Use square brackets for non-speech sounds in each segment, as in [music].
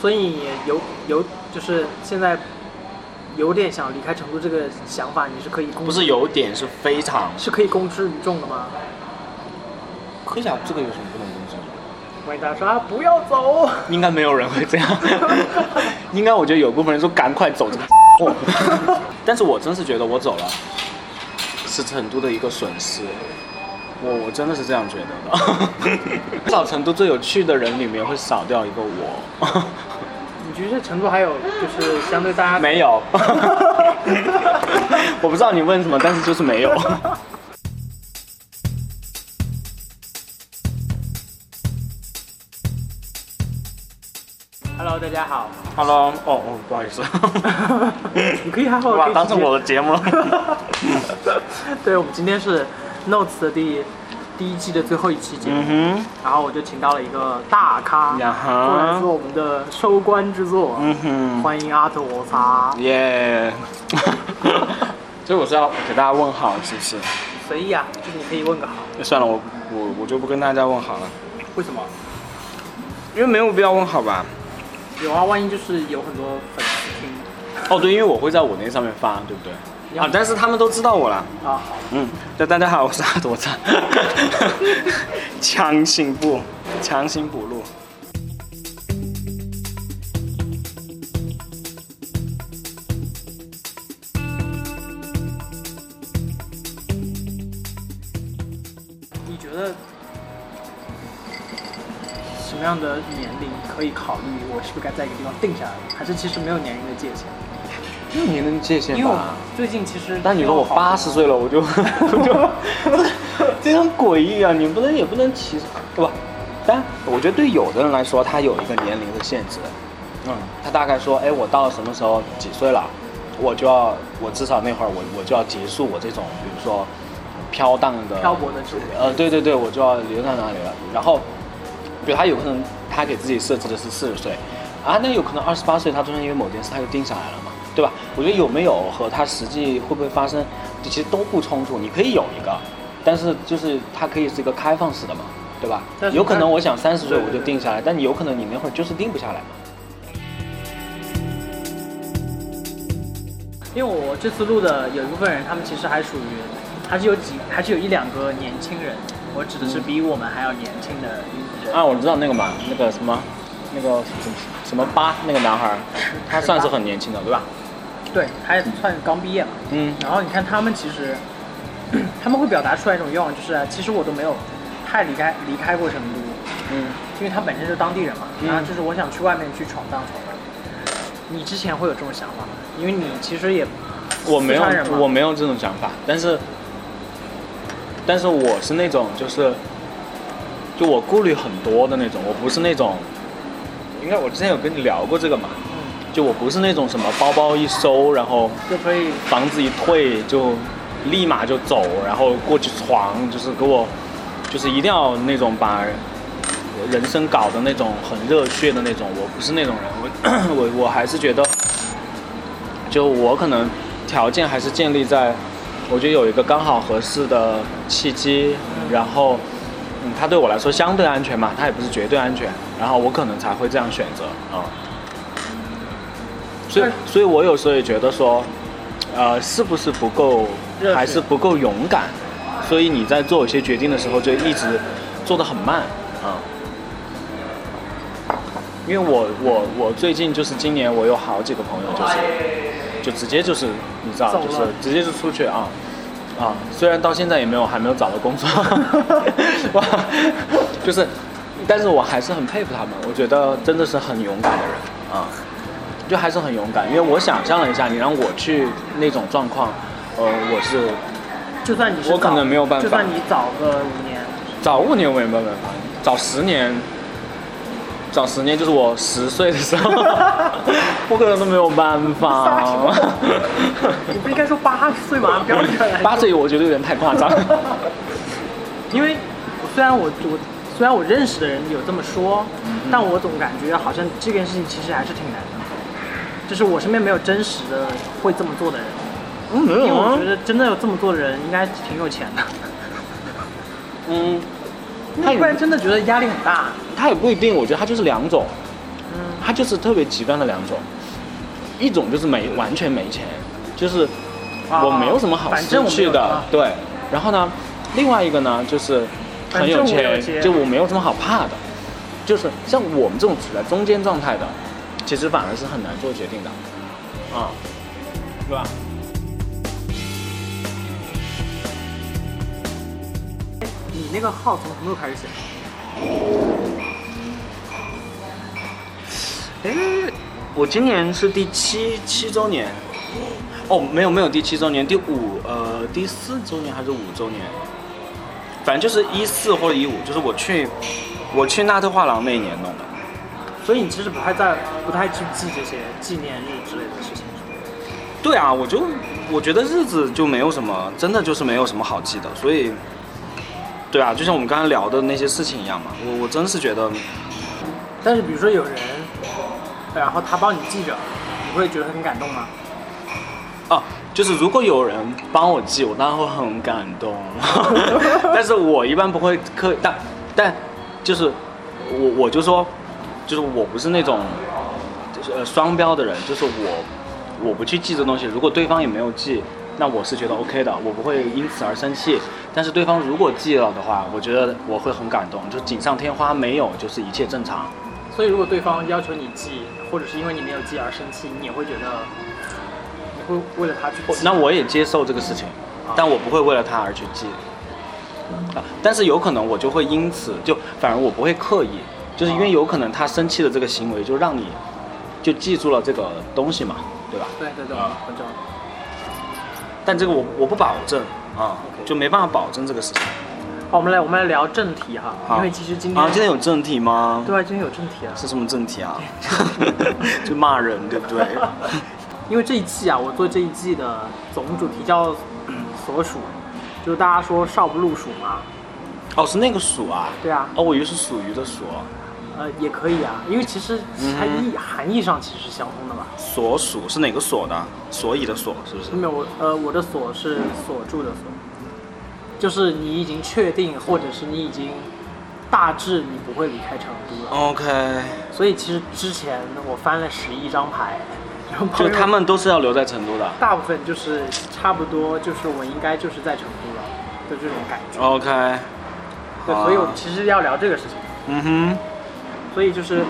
所以有有就是现在有点想离开成都这个想法，你是可以公不是有点是非常是可以公之于众的吗？可以啊，这个有什么不能公之于万一大家说啊不要走，[laughs] 应该没有人会这样，[laughs] 应该我觉得有部分人说赶快走这个货，[laughs] 但是我真是觉得我走了是成都的一个损失。我我真的是这样觉得的，至少成都最有趣的人里面会少掉一个我。你觉得成都还有就是相对大家没有，[laughs] 我不知道你问什么，但是就是没有。[laughs] Hello，大家好，Hello，哦哦，不好意思，[laughs] 你可以好好哇，可以当成我的节目了。对，我们今天是 Notes 的第第一季的最后一期节目，嗯然后我就请到了一个大咖，做我们的收官之作，嗯哼，欢迎阿特我茶，耶。[laughs] 所以我是要给大家问好，是不是？随意啊，就是你可以问个好，那算了，我我我就不跟大家问好了，为什么？因为没有必要问好吧。有啊，万一就是有很多粉丝听哦，对，因为我会在我那上面发，对不对？啊，但是他们都知道我了。啊，好，嗯，对，大家好，我是阿朵赞，[laughs] 强行补，强行补录。你觉得什么样的年龄可以考虑我是不是该在一个地方定下来？还是其实没有年龄的界限？没有年龄界限因为我吧？最近其实，但你说我八十岁了，我就 [laughs] 我就这很诡异啊！你不能也不能歧视，对吧？但我觉得对有的人来说，他有一个年龄的限制。嗯，他大概说，哎，我到什么时候几岁了，我就要，我至少那会儿我我就要结束我这种，比如说飘荡的漂泊的职业。呃，对对对，我就要留在那里了。然后，比如他有可能他给自己设置的是四十岁，啊，那有可能二十八岁他中间因为某件事他就定下来了嘛，对吧？我觉得有没有和他实际会不会发生，其实都不冲突。你可以有一个，但是就是它可以是一个开放式的嘛，对吧有可能我想三十岁我就定下来，但你有可能你那会儿就是定不下来嘛。因为我这次录的有一部分人，他们其实还属于，还是有几，还是有一两个年轻人。我指的是比我们还要年轻的人。啊，我知道那个嘛，那个什么，那个什么什么八那个男孩儿，他算是很年轻的，对吧？对，他也算刚毕业嘛。嗯然后你看他们其实，[clears throat] 他们会表达出来一种愿望，就是其实我都没有太离开离开过成都，嗯。因为他本身就是当地人嘛。嗯然后就是我想去外面去闯荡闯荡。你之前会有这种想法吗？因为你其实也我没有我没有这种想法，但是，但是我是那种就是，就我顾虑很多的那种，我不是那种，应该我之前有跟你聊过这个嘛，嗯，就我不是那种什么包包一收，然后就可以房子一退就立马就走，然后过去闯，就是给我，就是一定要那种把人生搞的那种很热血的那种，我不是那种人，我我我还是觉得，就我可能条件还是建立在，我觉得有一个刚好合适的契机，然后。嗯，它对我来说相对安全嘛，它也不是绝对安全，然后我可能才会这样选择啊。所以，所以我有时候也觉得说，呃，是不是不够还是不够勇敢？所以你在做有些决定的时候，就一直做得很慢啊。因为我我我最近就是今年我有好几个朋友就是就直接就是你知道就是直接就出去啊啊，虽然到现在也没有还没有找到工作，[laughs] 哇，就是，但是我还是很佩服他们，我觉得真的是很勇敢的人啊，就还是很勇敢，因为我想象了一下，你让我去那种状况，呃，我是就算你是我可能没有办法就算你早个五年，早五年我也没有办法，早十年，早十年就是我十岁的时候，[laughs] 我可能都没有办法。你不应该说八十岁吗？标准来八岁我觉得有点太夸张。[laughs] 因为虽然我我虽然我认识的人有这么说，但我总感觉好像这件事情其实还是挺难的。就是我身边没有真实的会这么做的人，嗯，没因为我觉。得真的有这么做的人应该挺有钱的。嗯，他不然真的觉得压力很大。他也不一定，我觉得他就是两种。嗯，它就是特别极端的两种，一种就是没完全没钱，就是我没有什么好失去的啊，对。然后呢，另外一个呢就是很有钱，就我没有什么好怕的，就是像我们这种处在中间状态的，其实反而是很难做决定的，啊、是吧？那个号从什么时候开始写？哎，我今年是第七七周年，哦，没有没有第七周年，第五呃第四周年还是五周年，反正就是一四或者一五，就是我去我去纳特画廊那一年弄的。所以你其实不太在，不太去记这些纪念日之类的事情。对啊，我就我觉得日子就没有什么，真的就是没有什么好记的，所以，对啊，就像我们刚才聊的那些事情一样嘛，我我真是觉得，但是比如说有人，然后他帮你记着，你会觉得很感动吗？哦，就是如果有人帮我记，我当然会很感动，[laughs] 但是我一般不会刻，但但就是我我就说，就是我不是那种就是呃双标的人，就是我我不去记这东西，如果对方也没有记，那我是觉得 OK 的，我不会因此而生气。但是对方如果记了的话，我觉得我会很感动，就锦上添花，没有就是一切正常。所以如果对方要求你记，或者是因为你没有记而生气，你也会觉得，你会为了他去记。那我也接受这个事情，但我不会为了他而去记。啊，但是有可能我就会因此就反而我不会刻意，就是因为有可能他生气的这个行为就让你就记住了这个东西嘛，对吧？对对对，啊我知道。但这个我我不保证啊就没办法保证这个事情。好，我们来我们来聊正题哈，因为其实今天啊，今天有正题吗？对啊，今天有正题啊，是什么正题啊？[laughs] 就骂人，对不对？[laughs] 因为这一季啊，我做这一季的总主题叫嗯所属，就是大家说少不入蜀嘛，哦，是那个蜀啊？对啊，哦，我以为是属于的鼠。呃也可以啊，因为其实它意含义上其实是相通的嘛。所属是哪个所的？所以的所是不是？没有，我呃我的所是锁住的锁，就是你已经确定，或者是你已经大致你不会离开成都了。OK，所以其实之前我翻了十一张牌，然后就他们都是要留在成都的。大部分就是差不多，就是我应该就是在成都了的这种感觉。OK，对，所以我们其实要聊这个事情。嗯哼，所以就是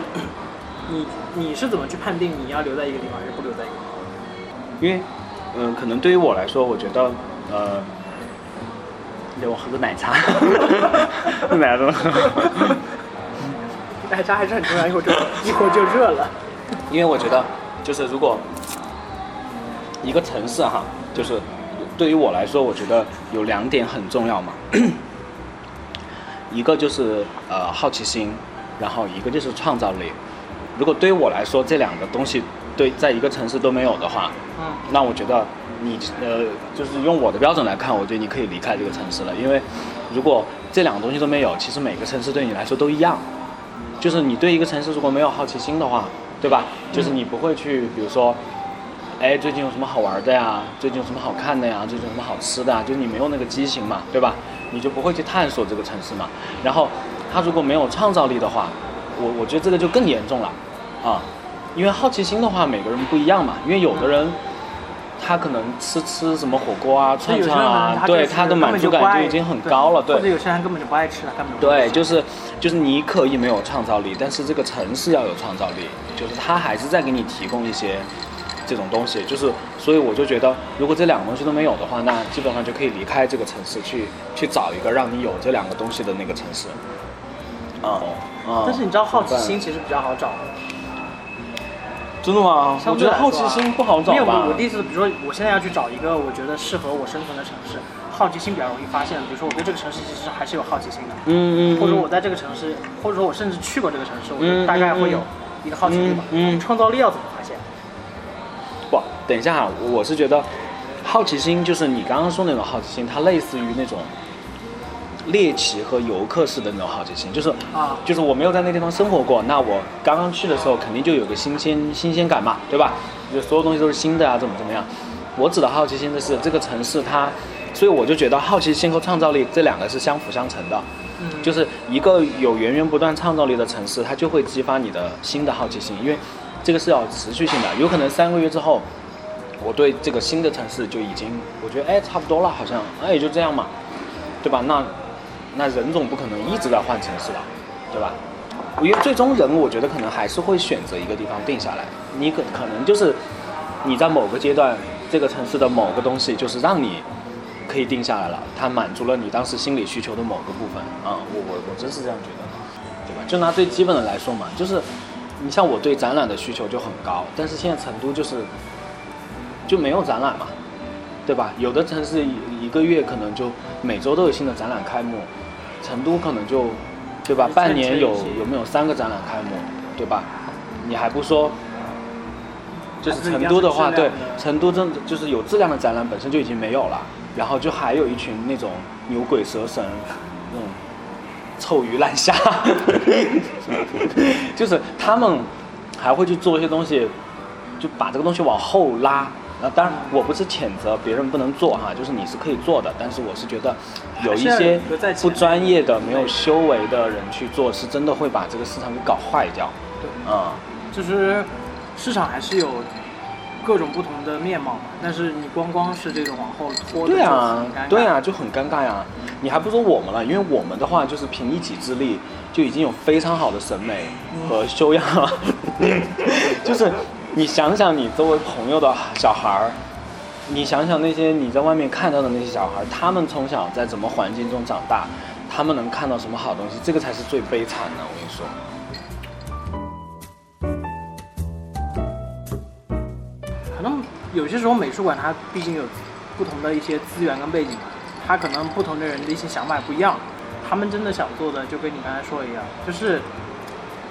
你你是怎么去判定你要留在一个地方还是不留在一个地方？因为，嗯、可能对于我来说，我觉得，呃，给我喝个奶茶，奶茶。[laughs] 奶茶还是很重要，一会儿就一会儿就热了。因为我觉得，就是如果一个城市哈，就是对于我来说，我觉得有两点很重要嘛。[coughs] 一个就是呃好奇心，然后一个就是创造力。如果对于我来说，这两个东西对在一个城市都没有的话，嗯，那我觉得你呃，就是用我的标准来看，我觉得你可以离开这个城市了，因为如果这两个东西都没有，其实每个城市对你来说都一样。就是你对一个城市如果没有好奇心的话，对吧？就是你不会去，比如说，哎，最近有什么好玩的呀？最近有什么好看的呀？最近有什么好吃的啊？就是你没有那个激情嘛，对吧？你就不会去探索这个城市嘛。然后，他如果没有创造力的话，我我觉得这个就更严重了，啊，因为好奇心的话，每个人不一样嘛。因为有的人，他可能吃吃什么火锅啊、串串啊，对他的满足感就已经很高了，对或者有些人根本就不爱吃了，根本就对，就是就是你可以没有创造力，但是这个城市要有创造力，就是他还是在给你提供一些这种东西，就是所以我就觉得，如果这两个东西都没有的话，那基本上就可以离开这个城市，去去找一个让你有这两个东西的那个城市。啊、啊、但是你知道好奇心其实比较好找的，真的吗？我觉得好奇心不好找没有，吧我我的意思，比如说我现在要去找一个我觉得适合我生存的城市，好奇心比较容易发现。比如说我对这个城市其实还是有好奇心的，嗯嗯，或者我在这个城市，或者说我甚至去过这个城市，我嗯就大概嗯会有一个好奇心吧。嗯嗯创造力要怎么发现？不，等一下哈，我是觉得好奇心就是你刚刚说那种好奇心，它类似于那种猎奇和游客式的那种好奇心，就是啊就是我没有在那地方生活过，那我刚刚去的时候肯定就有个新鲜新鲜感嘛，对吧？就所有东西都是新的啊，怎么怎么样？我指的好奇心的是这个城市它，所以我就觉得好奇心和创造力这两个是相辅相成的。嗯就是一个有源源不断创造力的城市，它就会激发你的新的好奇心，因为这个是要持续性的，有可能三个月之后，我对这个新的城市就已经，我觉得哎差不多了，好像哎也就这样嘛，对吧？那那人总不可能一直在换城市吧，对吧？因为最终人，我觉得可能还是会选择一个地方定下来。你可可能就是你在某个阶段，这个城市的某个东西就是让你可以定下来了，它满足了你当时心理需求的某个部分啊、我我我真是这样觉得，对吧？就拿最基本的来说嘛，就是你像我对展览的需求就很高，但是现在成都就是就没有展览嘛，对吧？有的城市一一个月可能就每周都有新的展览开幕，成都可能就，对吧？半年有有没有三个展览开幕，对吧？你还不说，就是成都的话，对成都真的就是有质量的展览本身就已经没有了，然后就还有一群那种牛鬼蛇神，那种臭鱼烂虾，[laughs] 就是他们还会去做一些东西，就把这个东西往后拉。那当然，我不是谴责别人不能做哈，就是你是可以做的，但是我是觉得有一些不专业的、没有修为的人去做，是真的会把这个市场给搞坏掉。对，嗯、就是市场还是有各种不同的面貌嘛，但是你光光是这种往后拖，对啊对啊，就很尴尬呀。你还不如我们了，因为我们的话就是凭一己之力就已经有非常好的审美和修养了。[laughs] 就是你想想你周围朋友的小孩儿，你想想那些你在外面看到的那些小孩儿，他们从小在怎么环境中长大，他们能看到什么好东西，这个才是最悲惨的。我跟你说。可能有些时候美术馆它毕竟有不同的一些资源跟背景嘛，它可能不同的人的一些想法不一样，他们真的想做的就跟你刚才说的一样，就是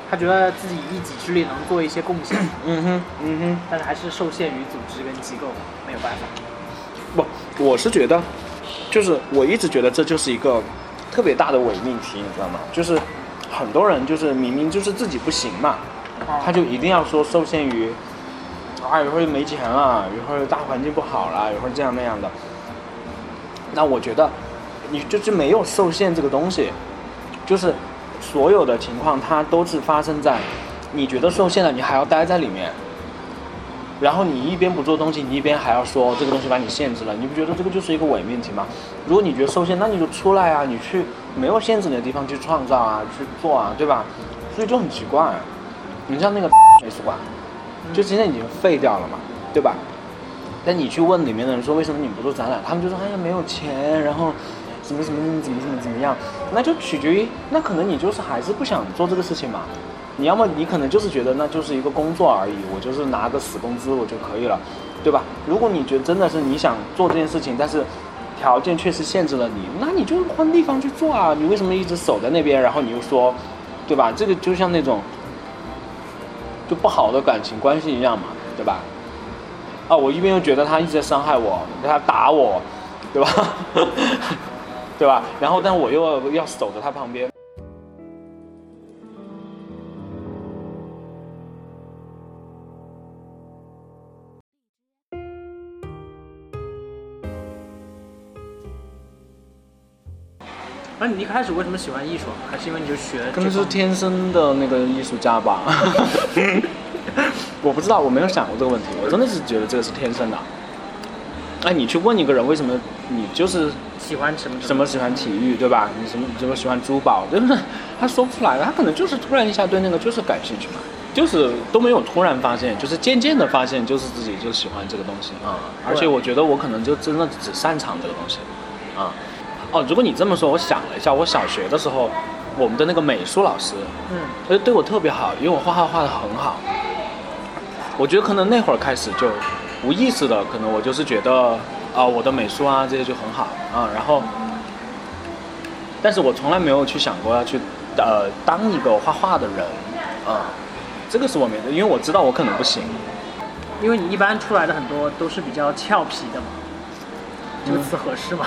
他觉得自己一己之力能做一些贡献，嗯哼，嗯哼。但是还是受限于组织跟机构，没有办法。不，我是觉得，就是我一直觉得这就是一个特别大的伪命题，你知道吗？就是很多人就是明明就是自己不行嘛，他就一定要说受限于啊，一会儿没钱了，一会儿大环境不好了，一会儿这样那样的。那我觉得你就是没有受限这个东西，就是所有的情况它都是发生在你觉得受限了，你还要待在里面。然后你一边不做东西，你一边还要说这个东西把你限制了，你不觉得这个就是一个伪命题吗？如果你觉得受限，那你就出来啊，你去没有限制你的地方去创造啊，去做啊，对吧？所以就很奇怪。你像那个美术馆，就现在已经废掉了嘛，对吧？但你去问里面的人说为什么你不做展览，他们就说哎呀没有钱，然后怎么怎么怎么怎么怎么样，那就取决于那可能你就是还是不想做这个事情嘛。你要么你可能就是觉得那就是一个工作而已，我就是拿个死工资我就可以了，对吧？如果你觉得真的是你想做这件事情，但是条件确实限制了你，那你就换地方去做啊！你为什么一直守在那边，然后你又说，对吧？这个就像那种就不好的感情关系一样嘛，对吧？啊，我一边又觉得他一直在伤害我，他打我，对吧？对吧？然后但我又要要守着他旁边。那你一开始为什么喜欢艺术啊？还是因为你就学可能是？天生的那个艺术家吧。[laughs] 我不知道，我没有想过这个问题，我真的是觉得这个是天生的。哎，你去问一个人为什么你就是喜欢什么什么？喜欢体育，对吧？你什么什么喜欢珠宝，就是他说不出来的，他可能就是突然一下对那个就是感兴趣嘛，就是都没有突然发现，就是渐渐的发现，就是自己就喜欢这个东西啊、而且我觉得我可能就真的只擅长这个东西啊、哦，如果你这么说，我想了一下，我小学的时候，我们的那个美术老师，嗯，他就，对我特别好，因为我画画画的很好。我觉得可能那会儿开始就无意识的，可能我就是觉得啊、我的美术啊这些就很好啊，然后，但是我从来没有去想过要去呃当一个画画的人啊、这个是我没的，因为我知道我可能不行。因为你一般出来的很多都是比较俏皮的嘛，这个词合适吗？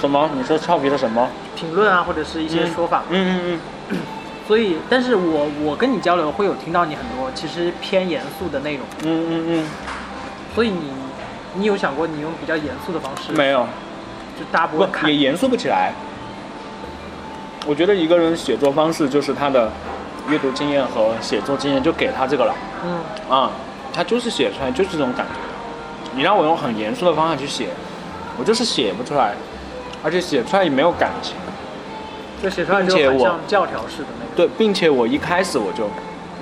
什么？你说俏皮的什么？评论啊，或者是一些说法。嗯嗯嗯。所以，但是我我跟你交流会有听到你很多其实偏严肃的内容，嗯嗯嗯所以你你有想过你用比较严肃的方式，嗯，没有，就大家不会看不也严肃不起来。我觉得一个人写作方式就是他的阅读经验和写作经验就给他这个了嗯，啊，他就是写出来就是这种感觉。你让我用很严肃的方法去写，我就是写不出来，而且写出来也没有感情。就写出来就很像教条式的那个。对，并且我一开始我就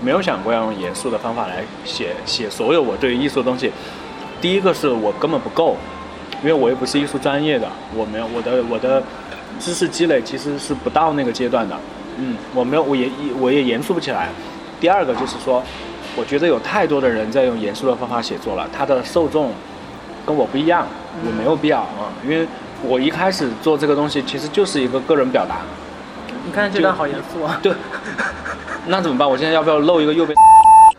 没有想过要用严肃的方法来写写所有我对艺术的东西。第一个是我根本不够，因为我又不是艺术专业的，我没有我的我的知识积累其实是不到那个阶段的。嗯，我没有，我也我也严肃不起来。第二个就是说，我觉得有太多的人在用严肃的方法写作了，他的受众跟我不一样，我没有必要啊、因为我一开始做这个东西其实就是一个个人表达。你看这段好严肃啊！对，[laughs] 那怎么办？我现在要不要露一个右边？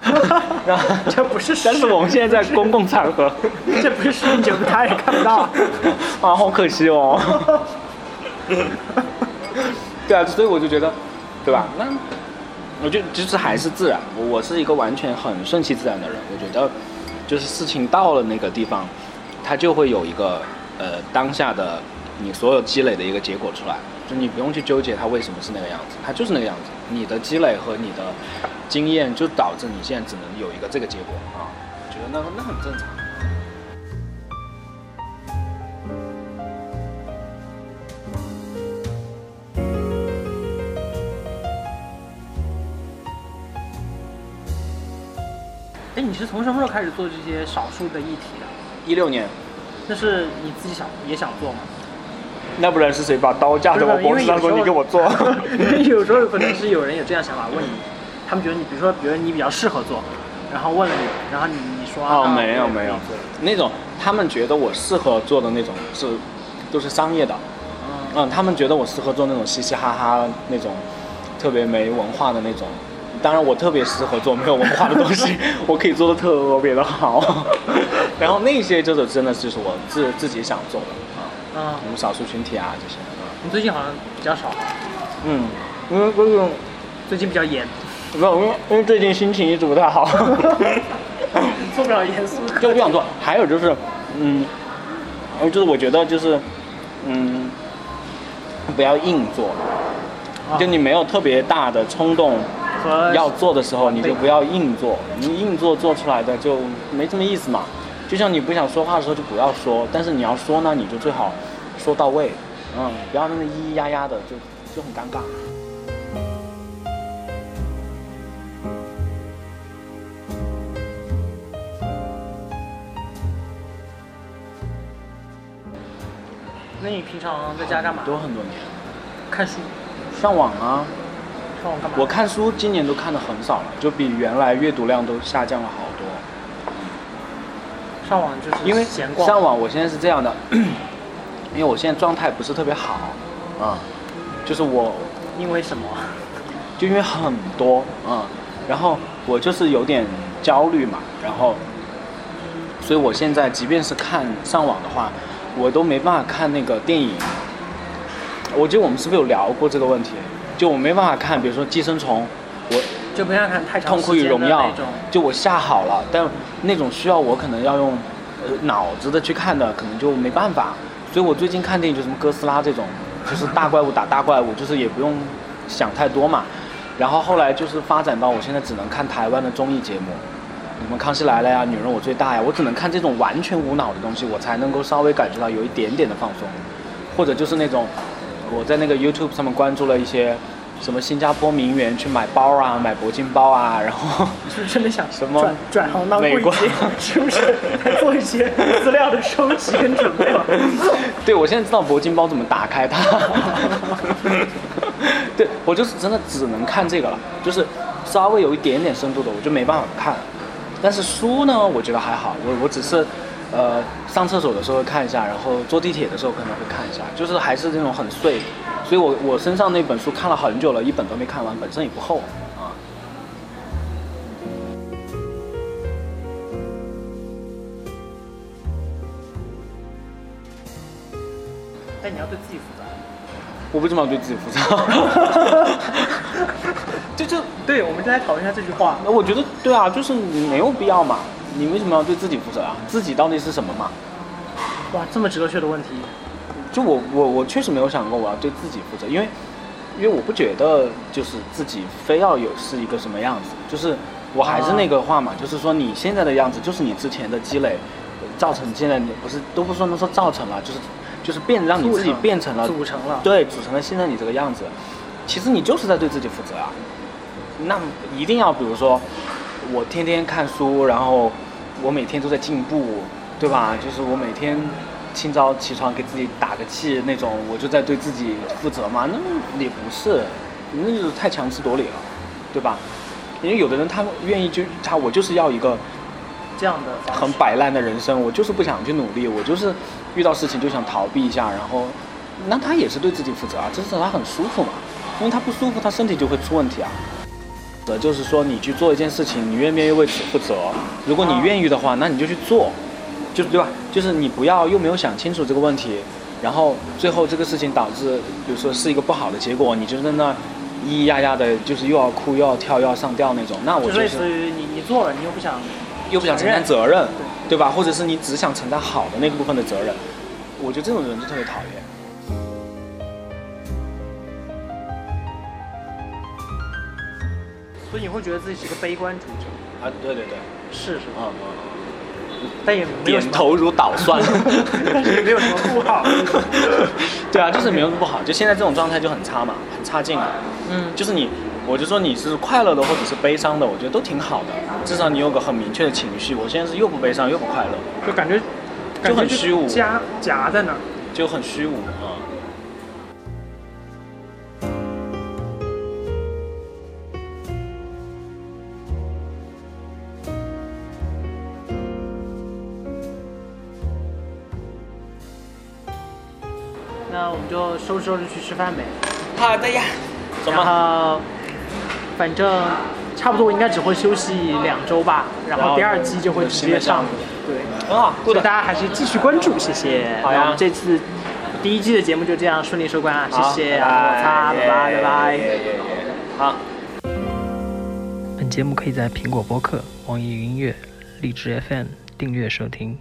[laughs] 然后，这不是但是我们现在在 [laughs] 公共场合，这不是视频节目，他也看不到。[laughs] 啊，好可惜哦。[laughs] 对啊，所以我就觉得，对吧？那我觉得就是还是自然。我我是一个完全很顺其自然的人。我觉得，就是事情到了那个地方，它就会有一个呃当下的你所有积累的一个结果出来。就你不用去纠结它为什么是那个样子，它就是那个样子。你的积累和你的经验就导致你现在只能有一个这个结果啊。我觉得那那很正常。哎，你是从什么时候开始做这些少数的议题的？一六年，那是你自己想也想做吗？那不然是谁把刀架在我脖子上说你给我做？[laughs] 有时候可能是有人有这样想法问你，他们觉得你，比如说，比如你比较适合做，然后问了你，然后你你说哦，啊没有没有。那种他们觉得我适合做的那种是都是商业的，嗯。嗯，他们觉得我适合做那种嘻嘻哈哈那种特别没文化的那种。当然，我特别适合做没有文化的东西，[laughs] 我可以做的特别的好。[laughs] 然后那些就是真的就是我自自己想做的。啊，嗯，我们少数群体啊这些。你最近好像比较少，嗯，因为这种最近比较严，没有，因为因为最近心情一直不太好。[laughs] 做不了严肃的就不想做。还有就是，嗯，呃就是我觉得就是，嗯，不要硬做，啊就你没有特别大的冲动和要做的时候，你就不要硬做。你硬做做出来的就没什么意思嘛。就像你不想说话的时候就不要说，但是你要说呢，你就最好说到位，嗯，不要那么咿咿呀呀的，就就很尴尬。那你平常在家干嘛？都很多年，看书，上网啊，上网干嘛？我看书今年都看的很少了，就比原来阅读量都下降了好多。上网就是因为闲逛，上网，我现在是这样的，[clears throat] 因为我现在状态不是特别好，啊、就是我因为什么？就因为很多，嗯，然后我就是有点焦虑嘛，然后，所以我现在即便是看上网的话，我都没办法看那个电影。我记得我们是不是有聊过这个问题？就我没办法看，比如说《寄生虫》，我就不想看太长痛苦与荣耀那种。就我下好了，但那种需要我可能要用呃脑子的去看的，可能就没办法。所以我最近看电影就什么哥斯拉这种，就是大怪物打大怪物，就是也不用想太多嘛。然后后来就是发展到我现在只能看台湾的综艺节目，什么《康熙来了》呀，《女人我最大》呀，我只能看这种完全无脑的东西，我才能够稍微感觉到有一点点的放松，或者就是那种我在那个 YouTube 上面关注了一些什么新加坡名媛去买包啊，买铂金包啊，然后是不是真的想 [laughs] 什么转转行当美国？[laughs] 是不是在做一些资料的收集跟准备了？[laughs] 对，我现在知道铂金包怎么打开它。对我就是真的只能看这个了，就是稍微有一点点深度的我就没办法看。但是书呢，我觉得还好，我我只是呃上厕所的时候会看一下，然后坐地铁的时候可能会看一下，就是还是那种很碎。所以我我身上那本书看了很久了，一本都没看完，本身也不厚啊。但你要对自己负责。我为什么要对自己负责？[laughs] 就就对，我们就来讨论一下这句话。那我觉得对啊，就是没有必要嘛。你为什么要对自己负责啊？自己到底是什么嘛？哇，这么哲学的问题，就我我我确实没有想过我要对自己负责，因为因为我不觉得就是自己非要有是一个什么样子，就是我还是那个话嘛，就是说你现在的样子就是你之前的积累造成现在你不是都不说能说造成了，就是就是变让你自己变成了组成了对，组成了现在你这个样子。其实你就是在对自己负责啊。那一定要比如说我天天看书，然后我每天都在进步，对吧？就是我每天清早起床给自己打个气那种，我就在对自己负责嘛？那也不是，那就是太强词夺理了，对吧？因为有的人他愿意就他我就是要一个这样的很摆烂的人生，我就是不想去努力，我就是遇到事情就想逃避一下，然后那他也是对自己负责啊，这是他很舒服嘛，因为他不舒服，他身体就会出问题啊。呃，就是说你去做一件事情，你愿不愿意为此负责？如果你愿意的话，那你就去做，就是对吧？就是你不要又没有想清楚这个问题，然后最后这个事情导致，比如说是一个不好的结果，你就在那咿咿呀呀的，就是又要哭又要跳又要上吊那种，那我就类似于你你做了，你又不想又不想承担责任，对对吧？或者是你只想承担好的那个部分的责任，我觉得这种人就特别讨厌。所以你会觉得自己是个悲观主义者，啊，对对对，是是，嗯但也嗯，没有，点头如捣蒜。[laughs] 但是也没有什么不好。[laughs] 对啊，就是没有不好，就现在这种状态就很差嘛，很差劲。嗯，就是你，我就说你是快乐的或者是悲伤的，我觉得都挺好的，至少你有个很明确的情绪。我现在是又不悲伤又不快乐，就感觉就很虚无夹夹在那儿。就很虚无啊。那我们就收拾收拾去吃饭呗。好的呀，走然吗？后反正差不多应该只会休息两周吧，然然后后第二季就会直接上。对，很好所以。大家还是继续关注，谢谢。好呀那我们这次第一季的节目就这样顺利收官啊，谢谢，啊擦，拜拜，拜拜。耶耶耶好。本节目可以在苹果播客、网易云音乐、荔枝 FM 订阅收听。